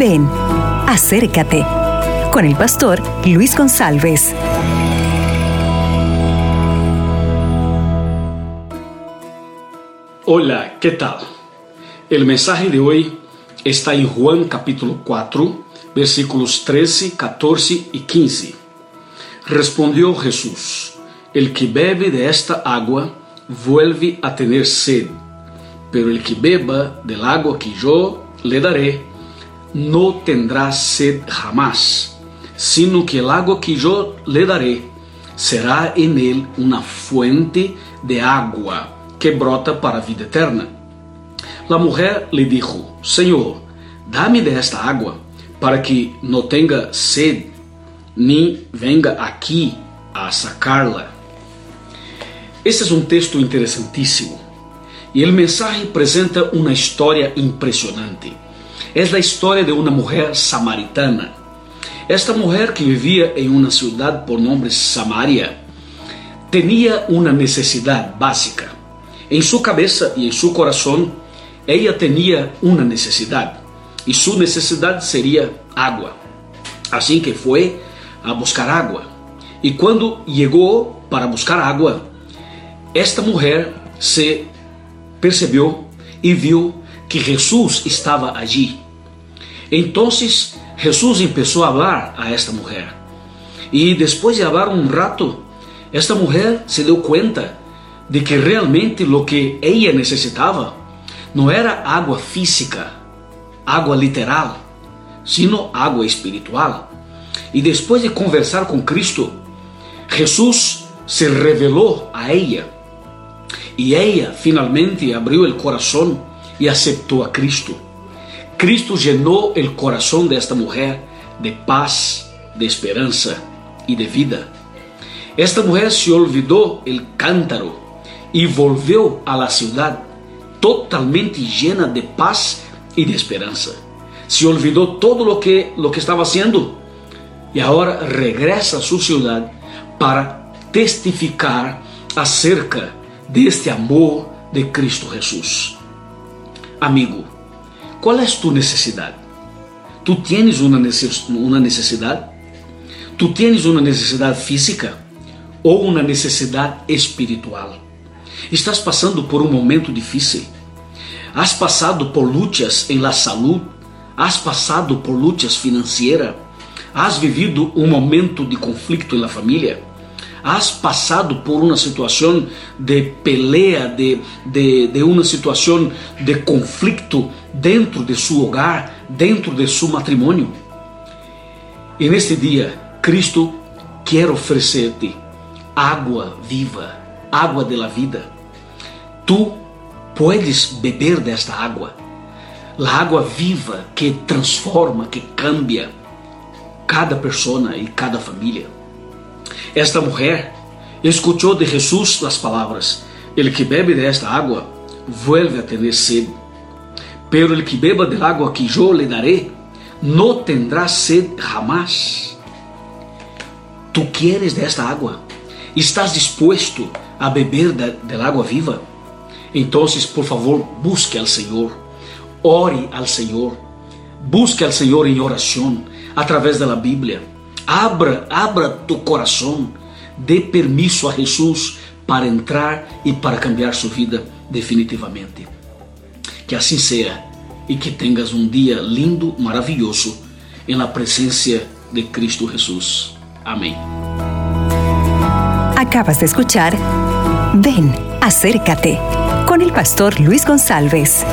Ven, acércate con el pastor Luis González. Hola, ¿qué tal? El mensaje de hoy está en Juan capítulo 4, versículos 13, 14 y 15. Respondió Jesús, el que bebe de esta agua vuelve a tener sed, pero el que beba del agua que yo le daré, no tendrá sed jamás, sino que el agua que yo le daré será en él una fuente de agua que brota para a vida eterna. La mujer le dijo, Señor, dame de esta agua para que no tenga sed, ni venga aquí a sacarla. Este es un texto interesantísimo y el mensaje presenta una historia impresionante. Es la historia de una mujer samaritana. Esta mujer que vivía en una ciudad por nombre Samaria tenía una necesidad básica. En su cabeza y en su corazón, ella tenía una necesidad y su necesidad sería agua. Así que fue a buscar agua. Y cuando llegó para buscar agua, esta mujer se percebió y vio que Jesús estaba allí. Entonces Jesús empezó a hablar a esta mujer. Y después de hablar un rato, esta mujer se dio cuenta de que realmente lo que ella necesitaba no era agua física, agua literal, sino agua espiritual. Y después de conversar con Cristo, Jesús se reveló a ella. Y ella finalmente abrió el corazón y aceptó a Cristo. Cristo llenó el corazón de esta de paz, de esperanza y de vida. Esta mujer se olvidó el cántaro y volvió a la ciudad totalmente llena de paz y de esperanza. Se olvidó todo lo que, lo que estaba haciendo y ahora regresa a su ciudad para testificar acerca de este amor de Cristo Jesús. Amigo, ¿cuál es tu necesidad? ¿Tú tienes una necesidad? ¿Tú tienes una necesidad física o una necesidad espiritual? Estás passando por um momento difícil? Has passado por lutas em la salud? Has passado por lutas financeiras? Has vivido um momento de conflito la família? Has passado por uma situação de pelea, de, de, de situação de conflito dentro de seu hogar, dentro de seu matrimônio? E neste dia, Cristo quer oferecer-te água viva, água de la vida. Tu puedes beber desta água, la água viva que transforma, que cambia cada persona e cada família. Esta mulher escutou de Jesus as palavras: El que bebe desta água vuelve a tener sed, pero el que beba del agua que yo le daré no tendrá sed jamás. Tu quieres desta água? Estás disposto a beber da, del água viva? Então, por favor, busque ao Senhor, ore ao Senhor, busque ao Senhor em oração, através da Bíblia. Abra, abra tu coração, dê permisso a Jesus para entrar e para cambiar sua vida definitivamente. Que assim seja e que tenhas um dia lindo, maravilhoso, la presença de Cristo Jesus. Amém. Acabas de escuchar Ven, acércate con el pastor Luis González.